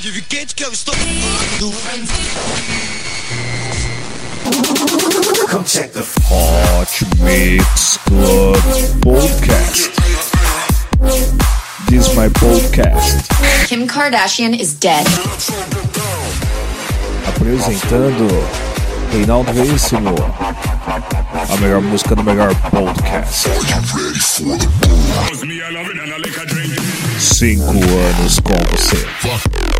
Pode vir quente que eu estou Come check the Hot Mix Club Podcast. This is my podcast. Kim Kardashian is dead. Apresentando Reinaldo Veríssimo. A melhor música do melhor podcast. 5 anos com você.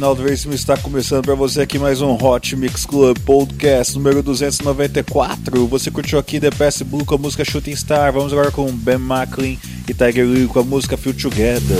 Reinaldo Veríssimo está começando para você aqui mais um Hot Mix Club Podcast número 294. Você curtiu aqui The Past Blue com a música Shooting Star. Vamos agora com Ben Macklin e Tiger Lily com a música Feel Together.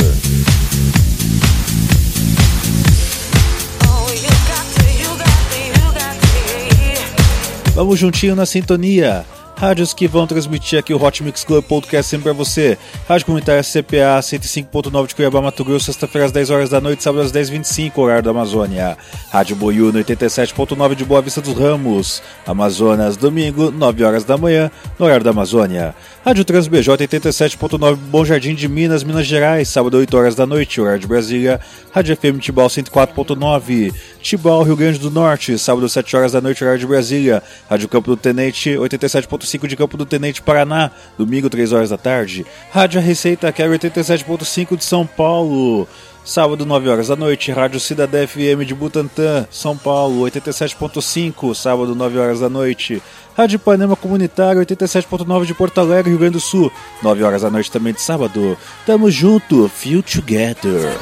Vamos juntinho na sintonia. Rádios que vão transmitir aqui o Hot Mix Club Podcast sempre pra você. Rádio Comunitária CPA 105.9 de Cuiabá, Mato Grosso, sexta-feira às 10 horas da noite, sábado às 10h25, horário da Amazônia. Rádio Boiú no 87.9 de Boa Vista dos Ramos, Amazonas, domingo, 9 horas da manhã, no horário da Amazônia. Rádio TransBJ 87.9 Bom Jardim de Minas, Minas Gerais, sábado 8 horas da noite, horário de Brasília. Rádio FM Tibau 104.9, Tibau, Rio Grande do Norte, sábado 7 horas da noite, horário de Brasília. Rádio Campo do Tenente 87.5 de Campo do Tenente, Paraná, domingo 3 horas da tarde. Rádio Receita Quero 87.5 de São Paulo. Sábado, 9 horas da noite, Rádio Cidadé FM de Butantã, São Paulo, 87.5, sábado, 9 horas da noite. Rádio Panema Comunitário, 87.9 de Porto Alegre, Rio Grande do Sul, 9 horas da noite também de sábado. Tamo junto, Feel Together.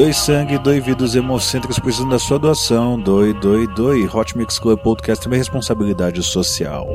Doe sangue, doe vidas hemocêntricas precisando da sua doação. Doe, doe, doe. Hot Mix Club Podcast é responsabilidade social.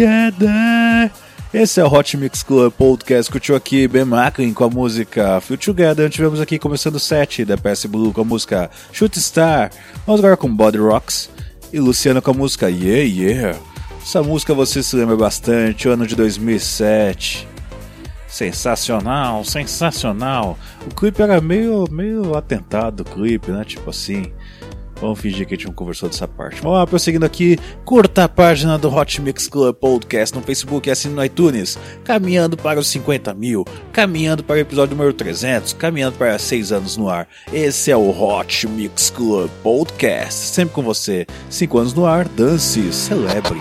Together. Esse é o Hot Mix Club Podcast. Curtiu aqui Ben Macklin com a música Feel Together. Tivemos aqui começando o set da PS Blue com a música Shoot Star. Vamos agora com Body Rocks. E Luciano com a música Yeah Yeah. Essa música você se lembra bastante, ano de 2007. Sensacional, sensacional. O clipe era meio, meio atentado, o clipe, né? Tipo assim. Vamos fingir que a gente não conversou dessa parte. Vamos lá, prosseguindo aqui. Curta a página do Hot Mix Club Podcast no Facebook e assine no iTunes. Caminhando para os 50 mil. Caminhando para o episódio número 300. Caminhando para 6 anos no ar. Esse é o Hot Mix Club Podcast. Sempre com você. 5 anos no ar. Dance, celebre.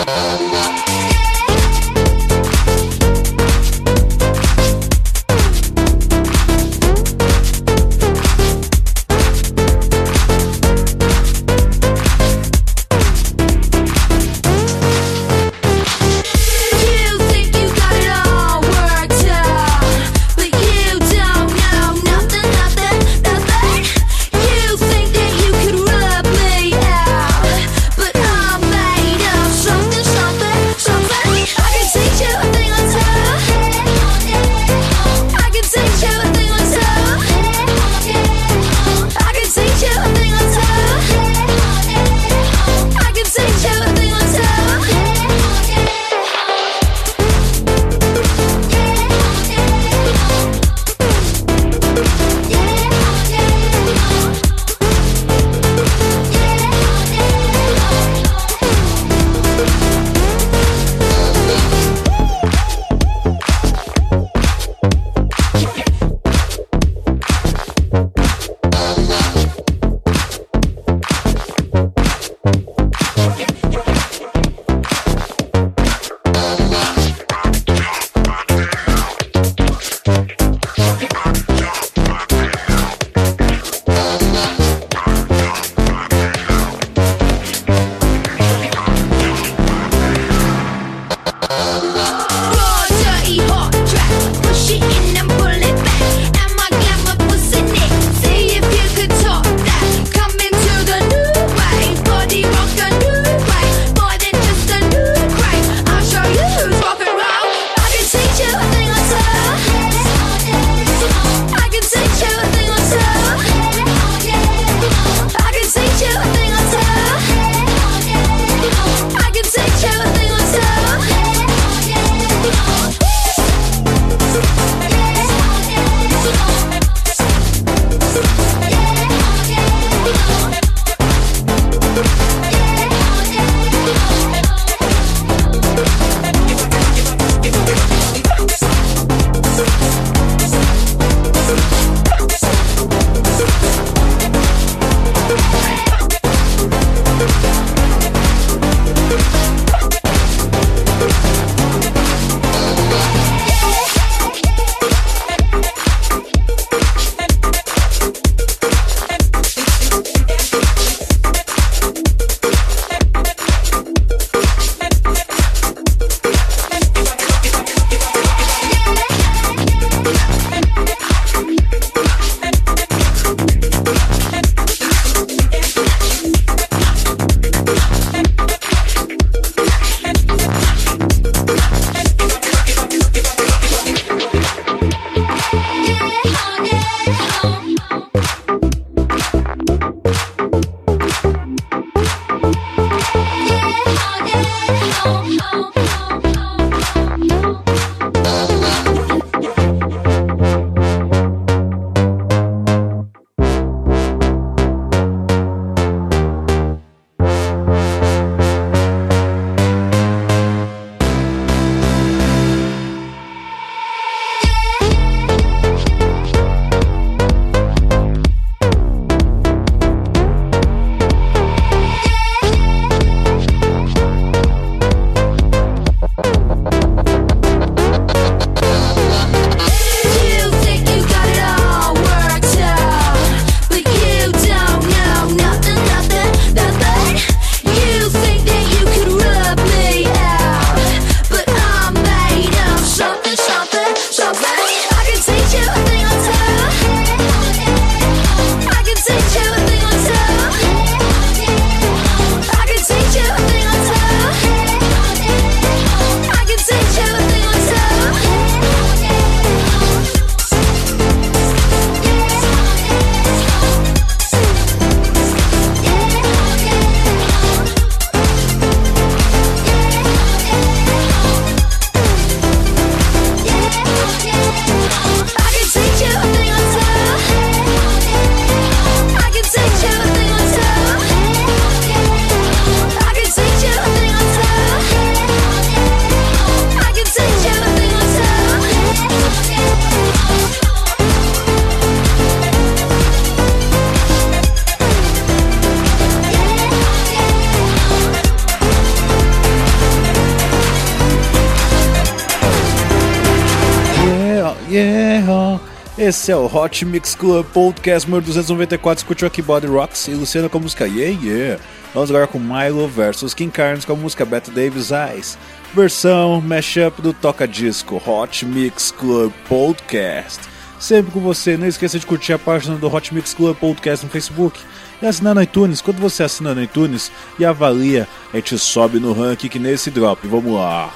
Esse é o Hot Mix Club Podcast número 294. Escutou aqui Body Rocks e Luciano com a música Yeah Yeah. Vamos agora com Milo versus King Carnes com a música Bette Davis Eyes. Versão mashup do Toca Disco Hot Mix Club Podcast. Sempre com você, não esqueça de curtir a página do Hot Mix Club Podcast no Facebook e assinar no iTunes. Quando você assina no iTunes e avalia, a gente sobe no ranking que nesse drop. Vamos lá.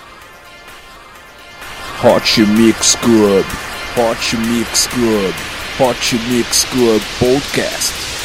Hot Mix Club, Hot Mix Club, Hot Mix Club Podcast.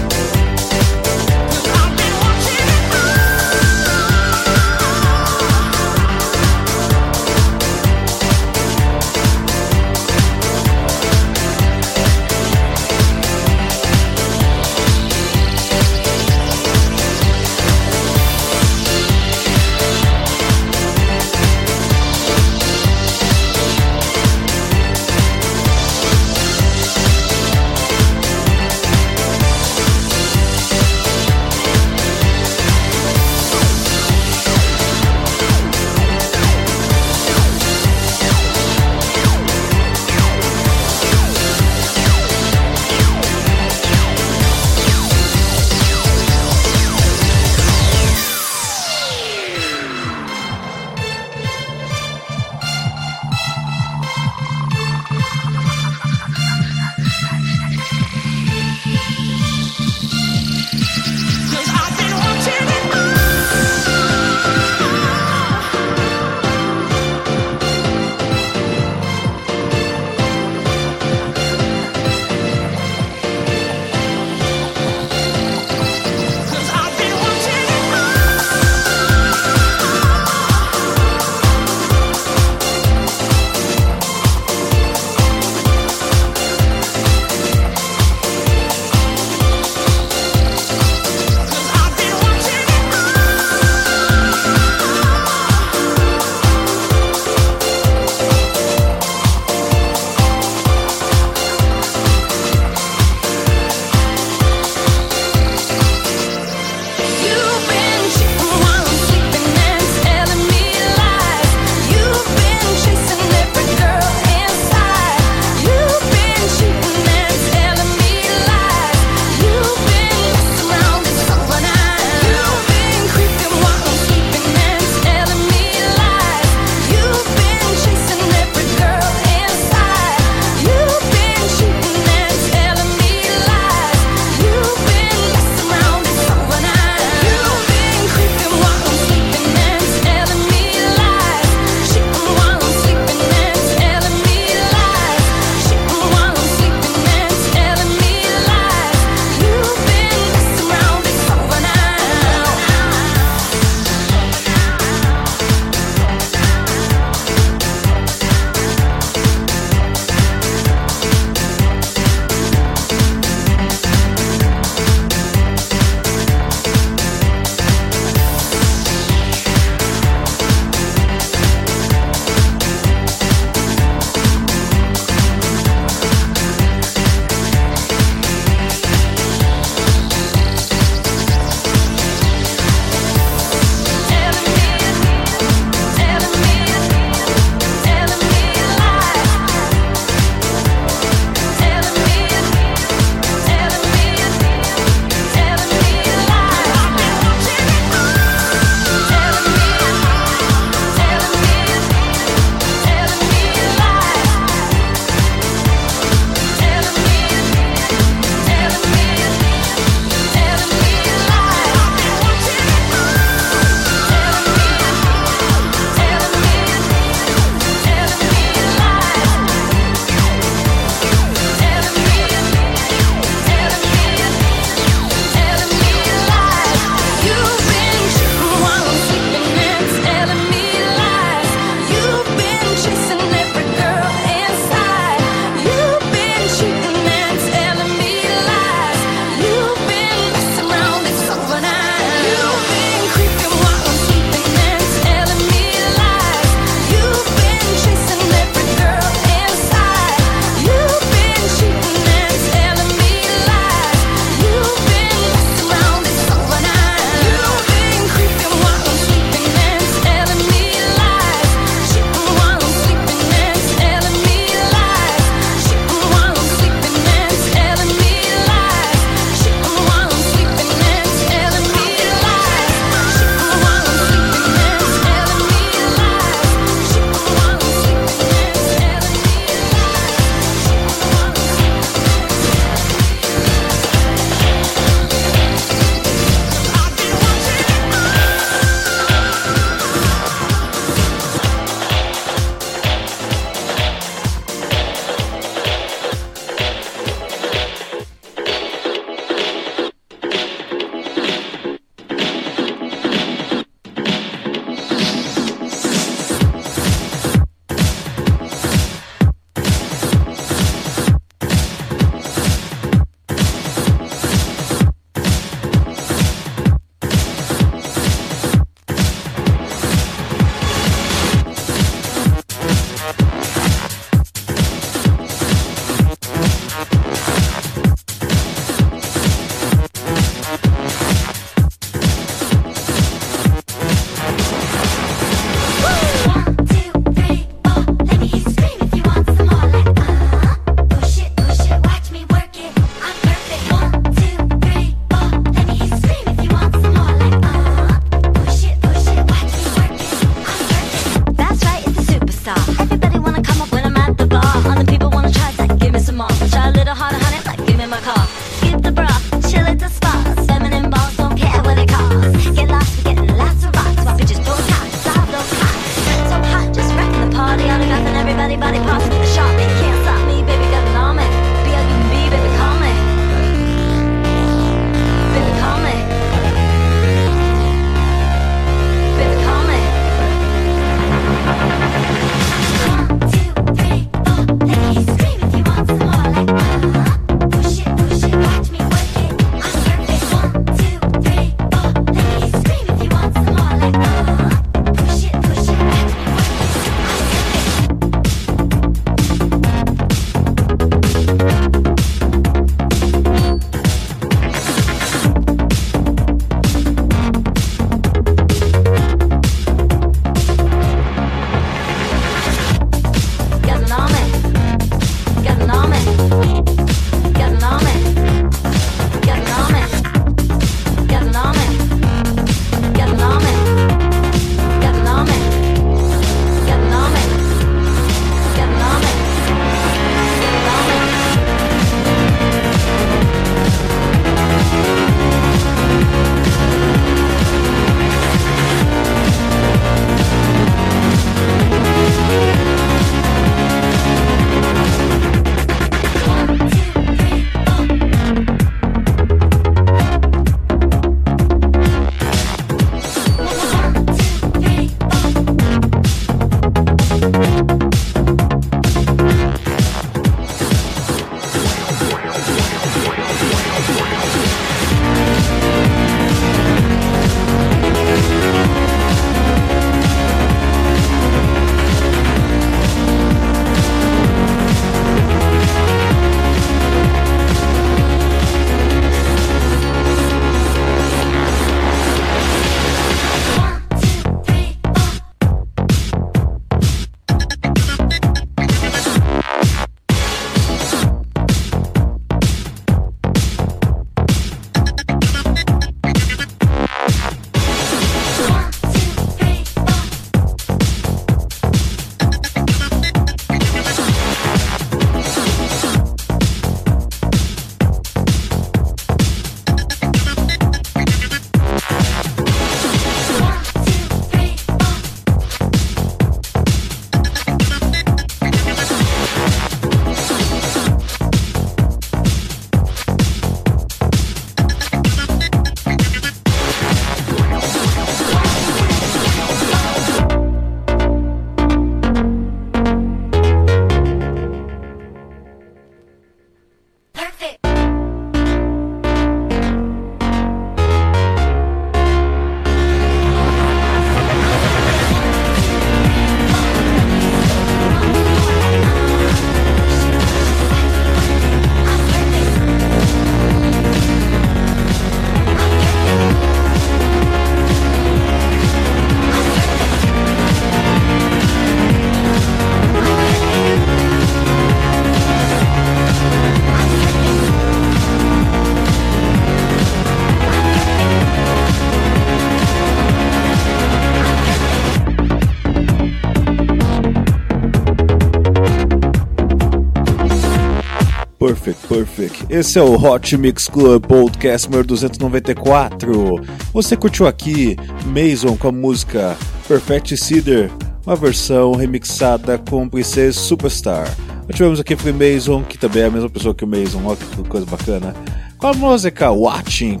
Esse é o Hot Mix Club Podcast número 294. Você curtiu aqui Mason com a música Perfect Cedar, uma versão remixada com Princess Superstar. Nós tivemos aqui Free Mason, que também é a mesma pessoa que o Mason, olha que coisa bacana. Com a música Watching,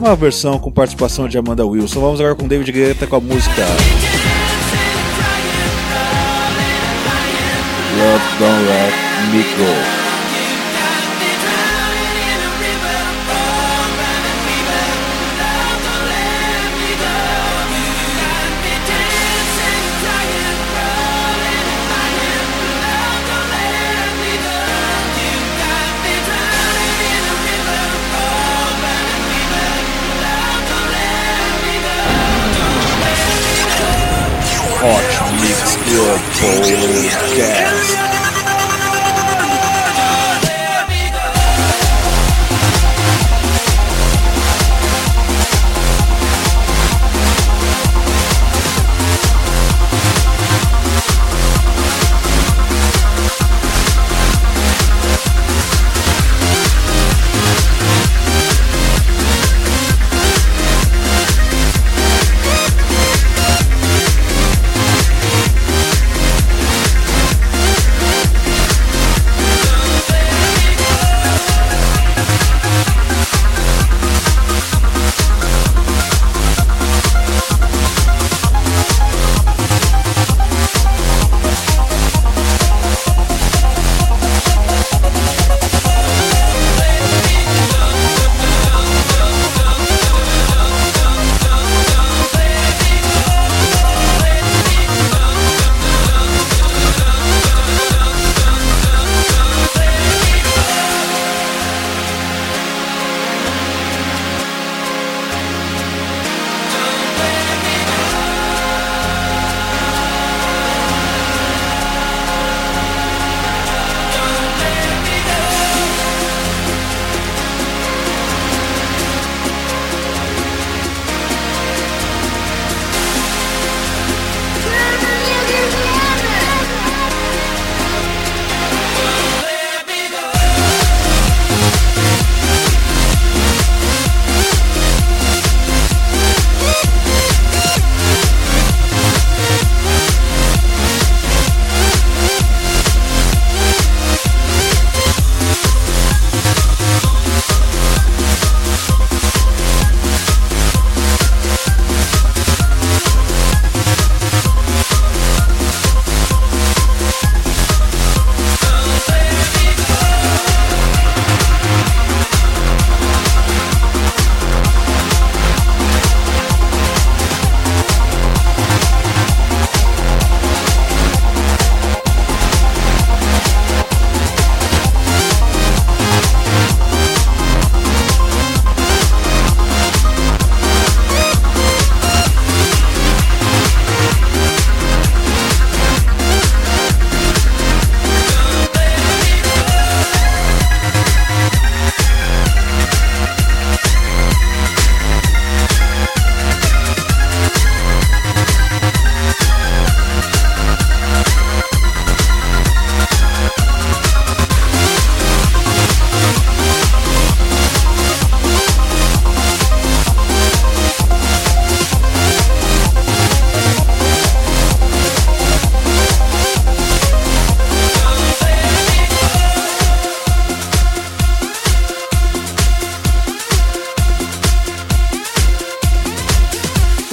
uma versão com participação de Amanda Wilson. Vamos agora com David Guetta com a música Love Don't Let Me Go. Podcast.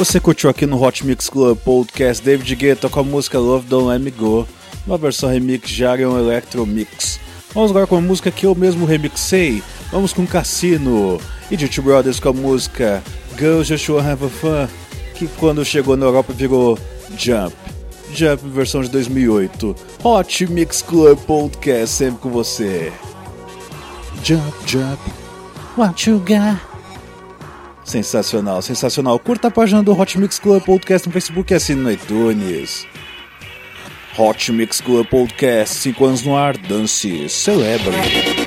Você curtiu aqui no Hot Mix Club Podcast David Guetta com a música Love Don't Let Me Go, uma versão remix de Arion Electro Mix. Vamos agora com a música que eu mesmo remixei. Vamos com Cassino e Duty Brothers com a música Girls Just Wanna Have a Fun, que quando chegou na Europa virou Jump. Jump versão de 2008. Hot Mix Club Podcast sempre com você. Jump, jump, what you got? Sensacional, sensacional. Curta a página do Hot Mix Club Podcast no Facebook e assine no iTunes. Hot Mix Club Podcast, 5 anos no ar, dance, celebre.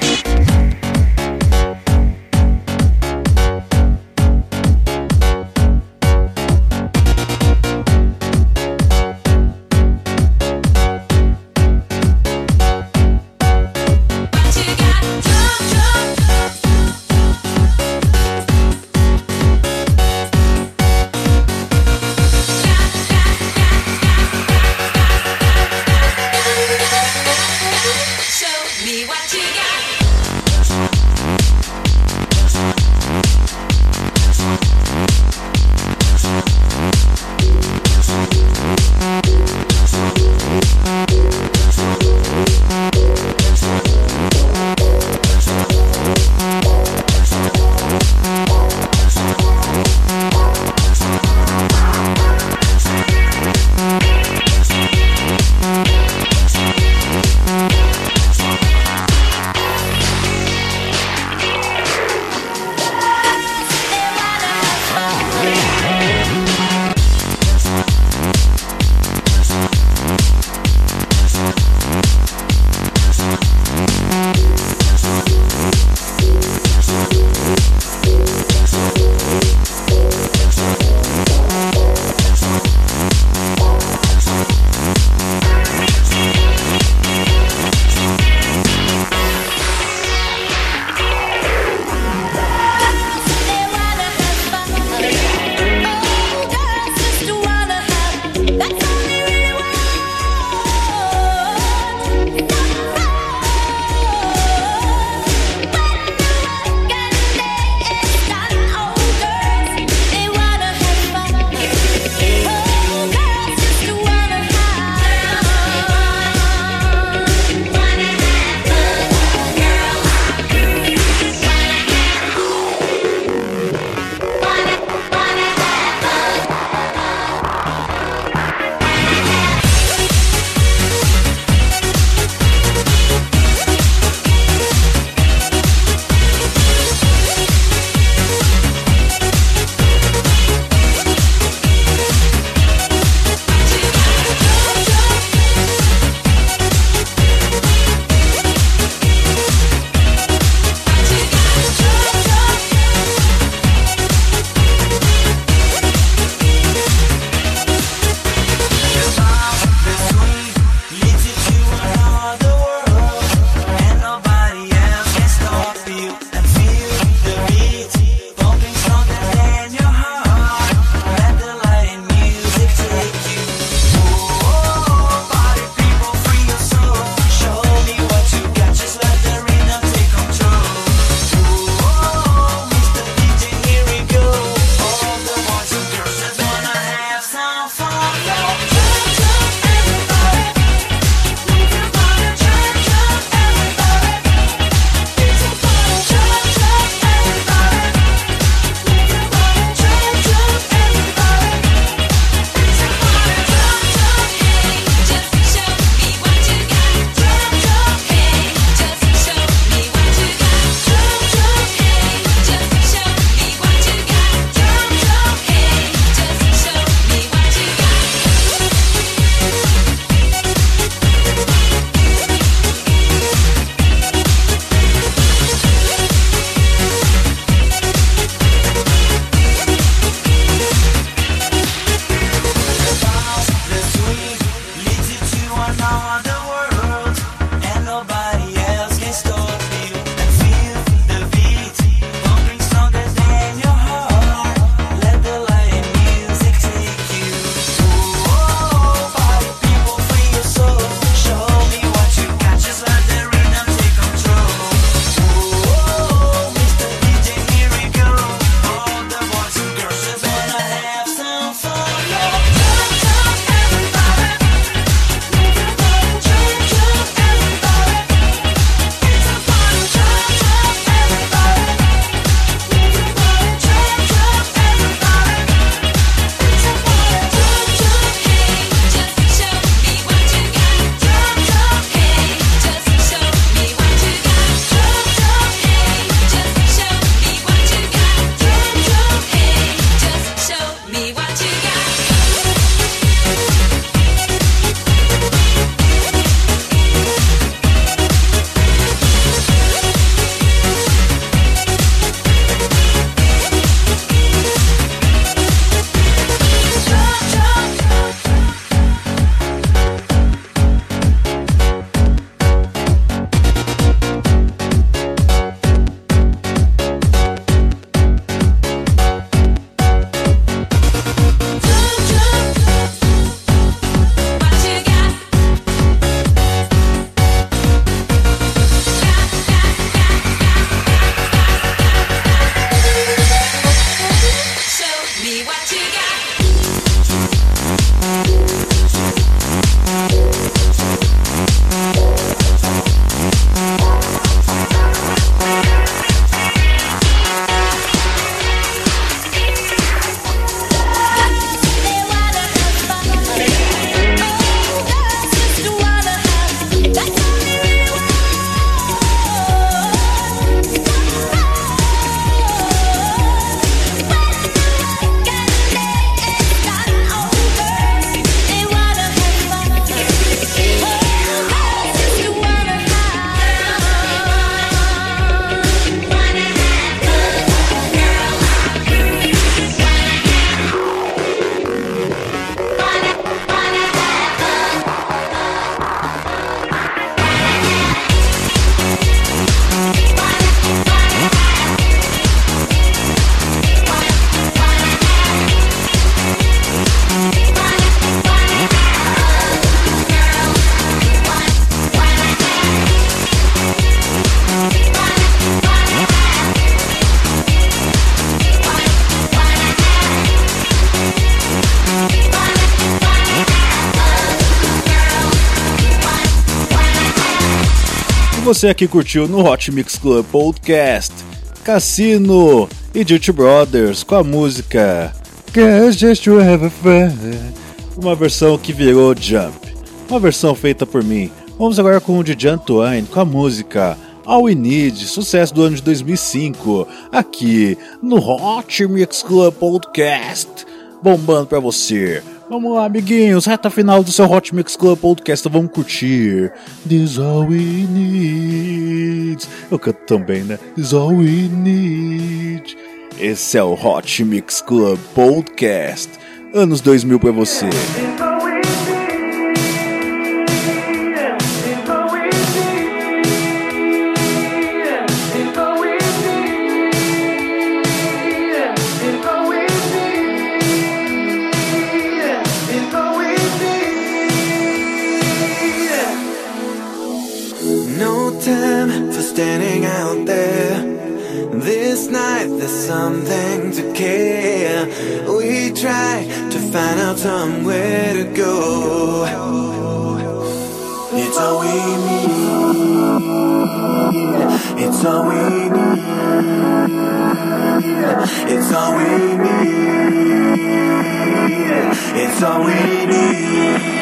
Você aqui curtiu no Hot Mix Club Podcast Cassino e Duty Brothers com a música Guess Just to Have a Friend. Uma versão que virou Jump. Uma versão feita por mim. Vamos agora com o DJ Antoine com a música All We Need, sucesso do ano de 2005, aqui no Hot Mix Club Podcast, bombando pra você. Vamos lá, amiguinhos, reta final do seu Hot Mix Club Podcast, vamos curtir. This all we need. Eu canto também, né? This all we need. Esse é o Hot Mix Club Podcast, anos 2000 pra você. Something to care. We try to find out somewhere to go. It's all we need. It's all we need. It's all we need. It's all we need.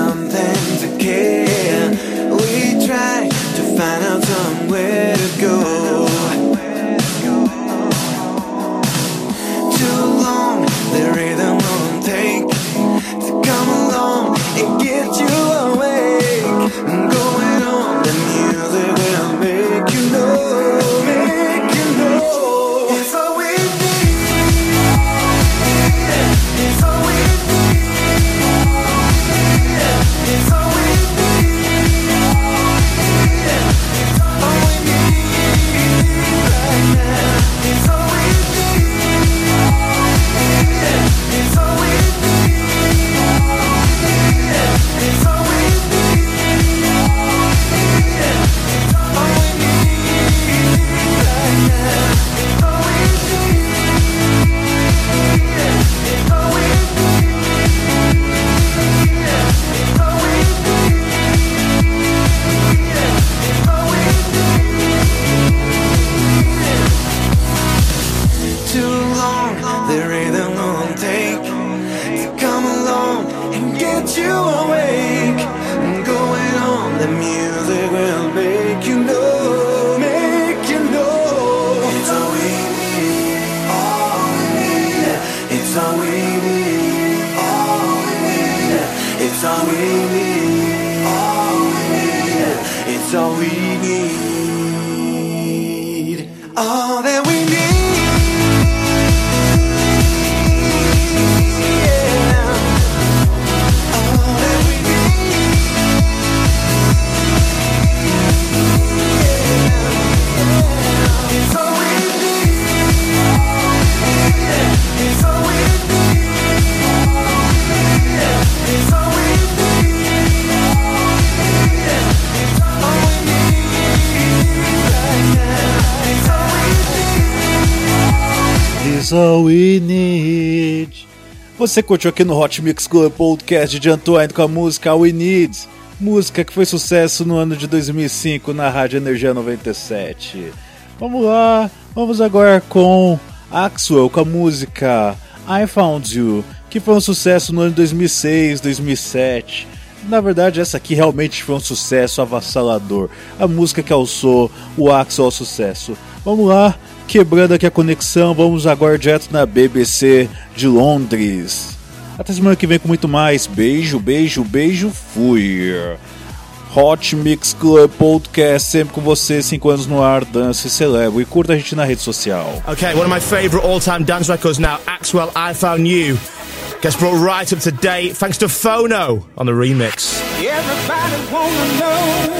Something to care. We try to find out somewhere Você curtiu aqui no Hot Mix Club Podcast de Antoine com a música We Need, música que foi sucesso no ano de 2005 na Rádio Energia 97. Vamos lá, vamos agora com Axwell com a música I Found You, que foi um sucesso no ano de 2006, 2007. Na verdade, essa aqui realmente foi um sucesso avassalador. A música que alçou o Axel ao sucesso. Vamos lá, quebrando aqui a conexão, vamos agora direto na BBC de Londres. Até semana que vem com muito mais. Beijo, beijo, beijo, fui. Hot Mix Club Podcast, sempre com você, 5 anos no ar, dança e celebro. E curta a gente na rede social. Okay, one of my favourite all time dance records now, Axwell, I Found You. Gets brought right up to date thanks to Phono on the remix. Everybody wanna know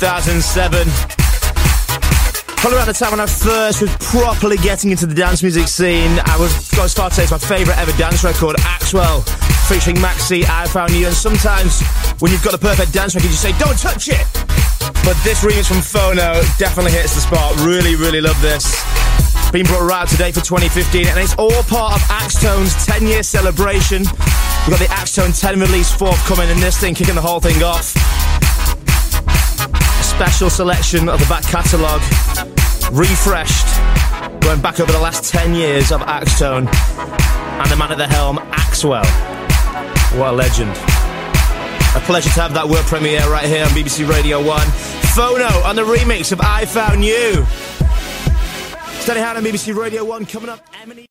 2007. Probably around the time when I first was properly getting into the dance music scene, I was got to say it's my favourite ever dance record, Axwell, featuring Maxi, I Found You. And sometimes when you've got the perfect dance record, you say, don't touch it! But this remix from Phono definitely hits the spot. Really, really love this. Being brought right today for 2015, and it's all part of Axtone's 10 year celebration. We've got the Axtone 10 release forthcoming, and this thing kicking the whole thing off. Special selection of the back catalogue, refreshed, going back over the last 10 years of Axtone, and the man at the helm, Axwell. What a legend. A pleasure to have that world premiere right here on BBC Radio 1. Phono on the remix of I Found You. Steady Hand on BBC Radio 1 coming up. Emily.